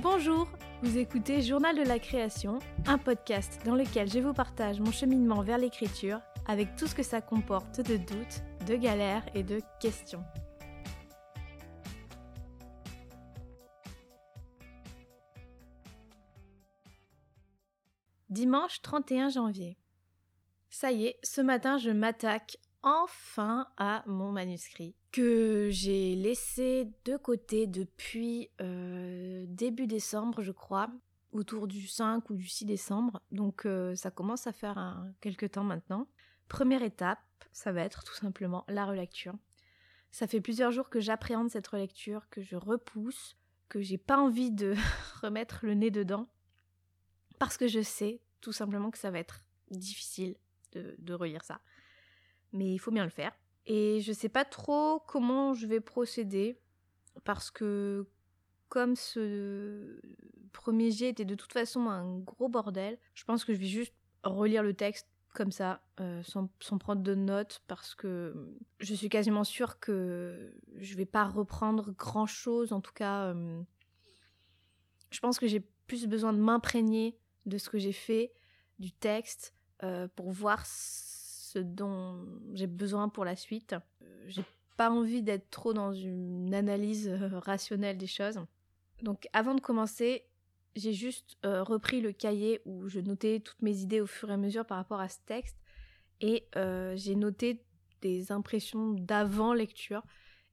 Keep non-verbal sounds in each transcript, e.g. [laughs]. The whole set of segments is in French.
Bonjour, vous écoutez Journal de la création, un podcast dans lequel je vous partage mon cheminement vers l'écriture avec tout ce que ça comporte de doutes, de galères et de questions. Dimanche 31 janvier. Ça y est, ce matin je m'attaque enfin à mon manuscrit que j'ai laissé de côté depuis euh, début décembre je crois, autour du 5 ou du 6 décembre, donc euh, ça commence à faire quelques temps maintenant. Première étape, ça va être tout simplement la relecture. Ça fait plusieurs jours que j'appréhende cette relecture, que je repousse, que j'ai pas envie de [laughs] remettre le nez dedans parce que je sais tout simplement que ça va être difficile de, relire ça. Mais il faut bien le faire. Et je sais pas trop comment je vais procéder parce que comme ce premier jet était de toute façon un gros bordel, je pense que je vais juste relire le texte comme ça, euh, sans, prendre de notes, parce que je suis quasiment sûre que je vais pas reprendre grand chose. En tout cas, euh, je pense que j'ai plus besoin de m'imprégner de ce que j'ai fait, du texte, euh, pour voir ce dont j'ai besoin pour la suite. Euh, j'ai pas envie d'être trop dans une analyse euh, rationnelle des choses. Donc avant de commencer, j'ai juste repris le cahier où je notais toutes mes idées au fur et à mesure par rapport à ce texte et j'ai noté des impressions d'avant lecture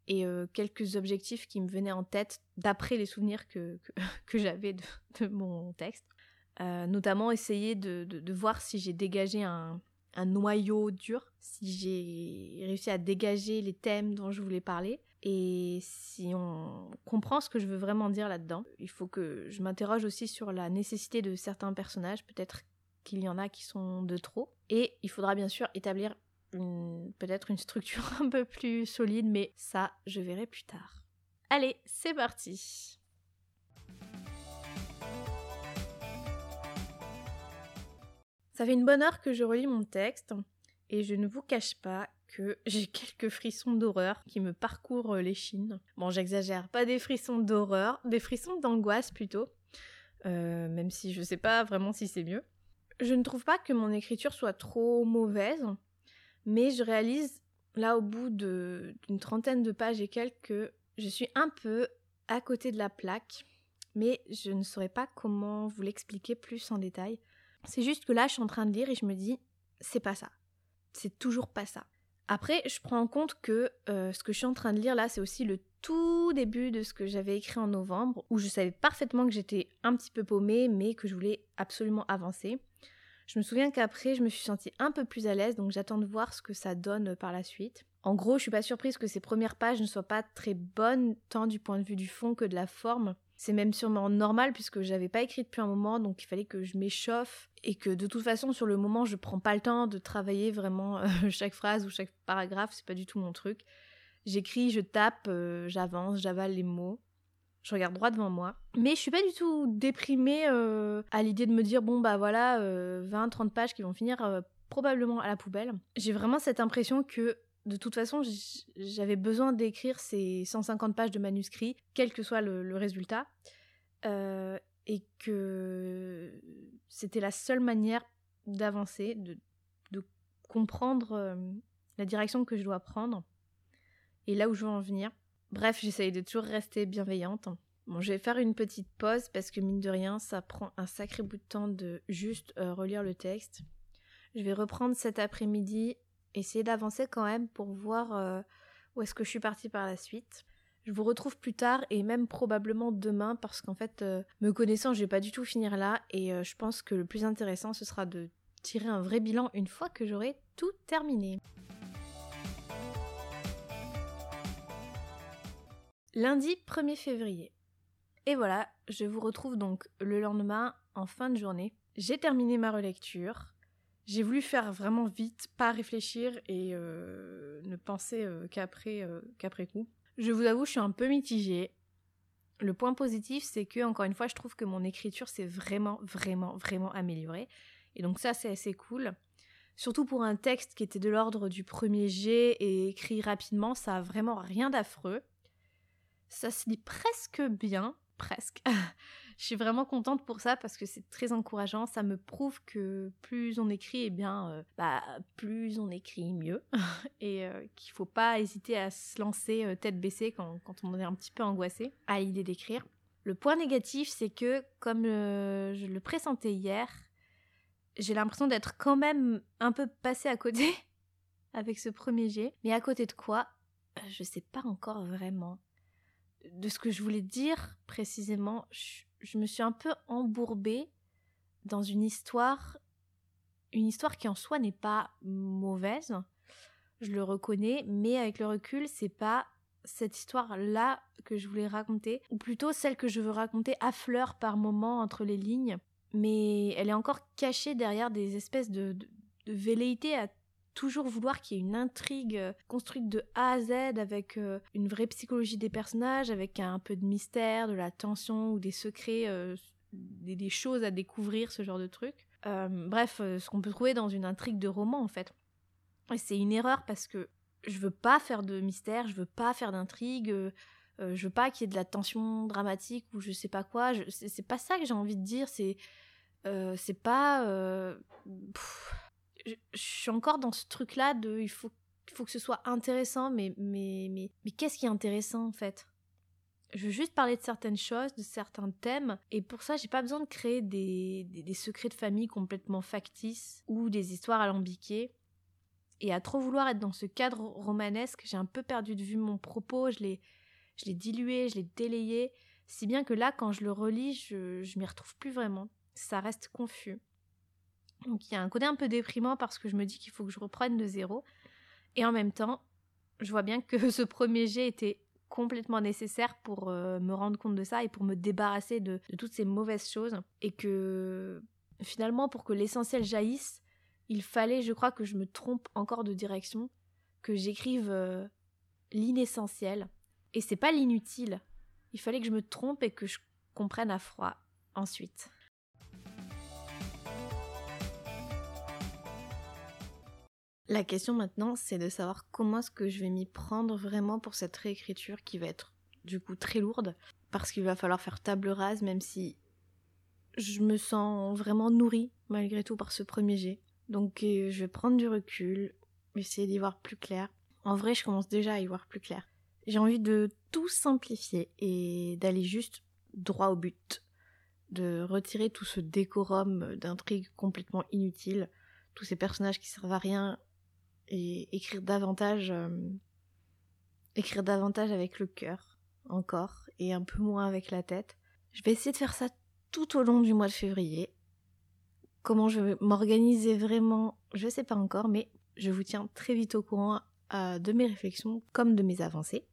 et quelques objectifs qui me venaient en tête d'après les souvenirs que, que, [laughs] j'avais de, mon texte. Euh, notamment essayer de, voir si j'ai dégagé un, noyau dur, si j'ai réussi à dégager les thèmes dont je voulais parler et si on comprend ce que je veux vraiment dire là-dedans. Il faut que je m'interroge aussi sur la nécessité de certains personnages, peut-être qu'il y en a qui sont de trop. Et il faudra bien sûr établir peut-être une structure [laughs] un peu plus solide, mais ça, je verrai plus tard. Allez, c'est parti Ça fait une bonne heure que je relis mon texte et je ne vous cache pas que [laughs] j'ai quelques frissons d'horreur qui me parcourent les chines. Bon, j'exagère, pas des frissons d'horreur, des frissons d'angoisse plutôt, euh, même si je sais pas vraiment si c'est mieux. Je ne trouve pas que mon écriture soit trop mauvaise, mais je réalise là au bout d'une trentaine de pages et quelques que je suis un peu à côté de la plaque, mais je ne saurais pas comment vous l'expliquer plus en détail. C'est juste que là, je suis en train de lire et je me dis, c'est pas ça. C'est toujours pas ça. Après, je prends en compte que euh, ce que je suis en train de lire là, c'est aussi le tout début de ce que j'avais écrit en novembre, où je savais parfaitement que j'étais un petit peu paumée, mais que je voulais absolument avancer. Je me souviens qu'après, je me suis sentie un peu plus à l'aise, donc j'attends de voir ce que ça donne par la suite. En gros, je suis pas surprise que ces premières pages ne soient pas très bonnes, tant du point de vue du fond que de la forme. C'est même sûrement normal puisque j'avais pas écrit depuis un moment, donc il fallait que je m'échauffe et que de toute façon sur le moment je prends pas le temps de travailler vraiment euh, [laughs] chaque phrase ou chaque paragraphe, c'est pas du tout mon truc. J'écris, je tape, euh, j'avance, j'avale les mots. Je regarde droit devant moi. Mais je suis pas du tout déprimée euh, à l'idée de me dire bon bah voilà 20-30 pages qui vont finir probablement à la poubelle. J'ai vraiment cette impression que de toute façon, j'avais besoin d'écrire ces 150 pages de manuscrit, quel que soit le, résultat, euh, et que c'était la seule manière d'avancer, de, comprendre euh, la direction que je dois prendre et là où je veux en venir. Bref, j'essaye de toujours rester bienveillante. Bon, je vais faire une petite pause parce que mine de rien, ça prend un sacré bout de temps de juste euh, relire le texte. Je vais reprendre cet après-midi essayer d'avancer quand même pour voir euh, où est-ce que je suis partie par la suite. Je vous retrouve plus tard et même probablement demain parce qu'en fait, euh, me connaissant, je vais pas du tout finir là et euh, je pense que le plus intéressant ce sera de tirer un vrai bilan une fois que j'aurai tout terminé. Lundi 1er février. Et voilà, je vous retrouve donc le lendemain en fin de journée. J'ai terminé ma relecture. J'ai voulu faire vraiment vite, pas réfléchir et euh, ne penser euh, qu'après euh, qu'après coup. Je vous avoue, je suis un peu mitigée. Le point positif, c'est que encore une fois, je trouve que mon écriture s'est vraiment, vraiment, vraiment améliorée. Et donc ça, c'est assez cool. Surtout pour un texte qui était de l'ordre du premier jet et écrit rapidement, ça a vraiment rien d'affreux. Ça se lit presque bien, presque. [laughs] je suis vraiment contente pour ça parce que c'est très encourageant. Ça me prouve que plus on écrit, eh bien, euh, bah, plus on écrit mieux. [laughs] et euh, qu'il faut pas hésiter à se lancer euh, tête baissée quand, on est un petit peu angoissé à l'idée d'écrire. Le point négatif, c'est que, comme je le pressentais hier, j'ai l'impression d'être quand même un peu passée à côté [laughs] avec ce premier jet. Mais à côté de quoi Je sais pas encore vraiment. De ce que je voulais dire précisément, je, me suis un peu embourbée dans une histoire, une histoire qui en soi n'est pas mauvaise. Je le reconnais, mais avec le recul, c'est pas cette histoire-là que je voulais raconter, ou plutôt celle que je veux raconter à fleur par moment entre les lignes mais elle est encore cachée derrière des espèces de, velléités à toujours vouloir qu'il y ait une intrigue euh, construite de A à Z avec euh, une vraie psychologie des personnages, avec un peu de mystère, de la tension ou des secrets, euh, des, choses à découvrir, ce genre de truc. bref, ce qu'on peut trouver dans une intrigue de roman en fait. Et c'est une erreur parce que je veux pas faire de mystère, je veux pas faire d'intrigue, je veux pas qu'il y ait de la tension dramatique ou je sais pas quoi. C'est pas ça que j'ai envie de dire, c'est c'est pas. Je, suis encore dans ce truc-là de. Il faut, faut que ce soit intéressant, mais, mais, mais, mais qu'est-ce qui est intéressant en fait? Je veux juste parler de certaines choses, de certains thèmes, et pour ça, j'ai pas besoin de créer des, des, des, secrets de famille complètement factices ou des histoires alambiquées. Et à trop vouloir être dans ce cadre romanesque, j'ai un peu perdu de vue mon propos, je l'ai, je l'ai dilué, je l'ai délayé, si bien que là, quand je le relis, je, je m'y retrouve plus vraiment ça reste confus. Donc il y a un côté un peu déprimant parce que je me dis qu'il faut que je reprenne de zéro. Et en même temps, je vois bien que [laughs] ce premier jet était complètement nécessaire pour euh, me rendre compte de ça et pour me débarrasser de, toutes ces mauvaises choses. Et que finalement, pour que l'essentiel jaillisse, il fallait, je crois, que je me trompe encore de direction, que j'écrive euh, l'inessentiel. Et c'est pas l'inutile. Il fallait que je me trompe et que je comprenne à froid ensuite. La question maintenant, c'est de savoir comment est-ce que je vais m'y prendre vraiment pour cette réécriture qui va être du coup très lourde, parce qu'il va falloir faire table rase, même si je me sens vraiment nourrie malgré tout par ce premier jet. Donc euh, je vais prendre du recul, essayer d'y voir plus clair. En vrai, je commence déjà à y voir plus clair. J'ai envie de tout simplifier et d'aller juste droit au but, de retirer tout ce décorum d'intrigue complètement inutile, tous ces personnages qui servent à rien et écrire davantage, euh, écrire davantage avec le cœur encore et un peu moins avec la tête. Je vais essayer de faire ça tout au long du mois de février. Comment je vais m'organiser vraiment, je sais pas encore, mais je vous tiens très vite au courant euh, de mes réflexions comme de mes avancées.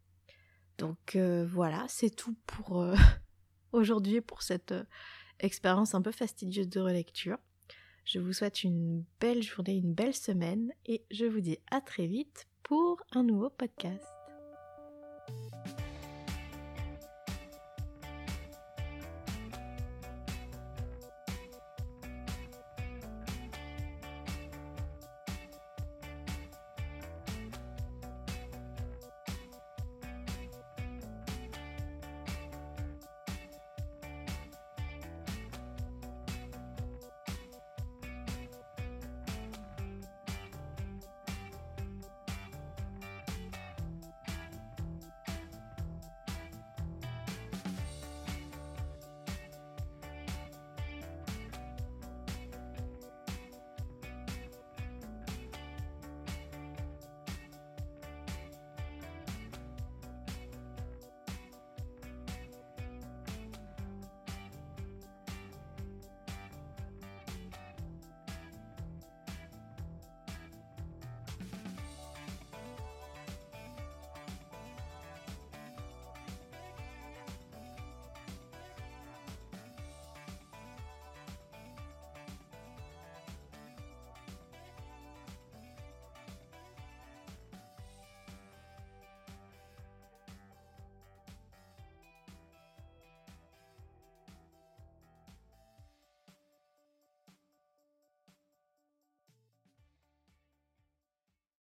Donc euh, voilà, c'est tout pour [laughs] aujourd'hui pour cette expérience un peu fastidieuse de relecture. Je vous souhaite une belle journée, une belle semaine et je vous dis à très vite pour un nouveau podcast.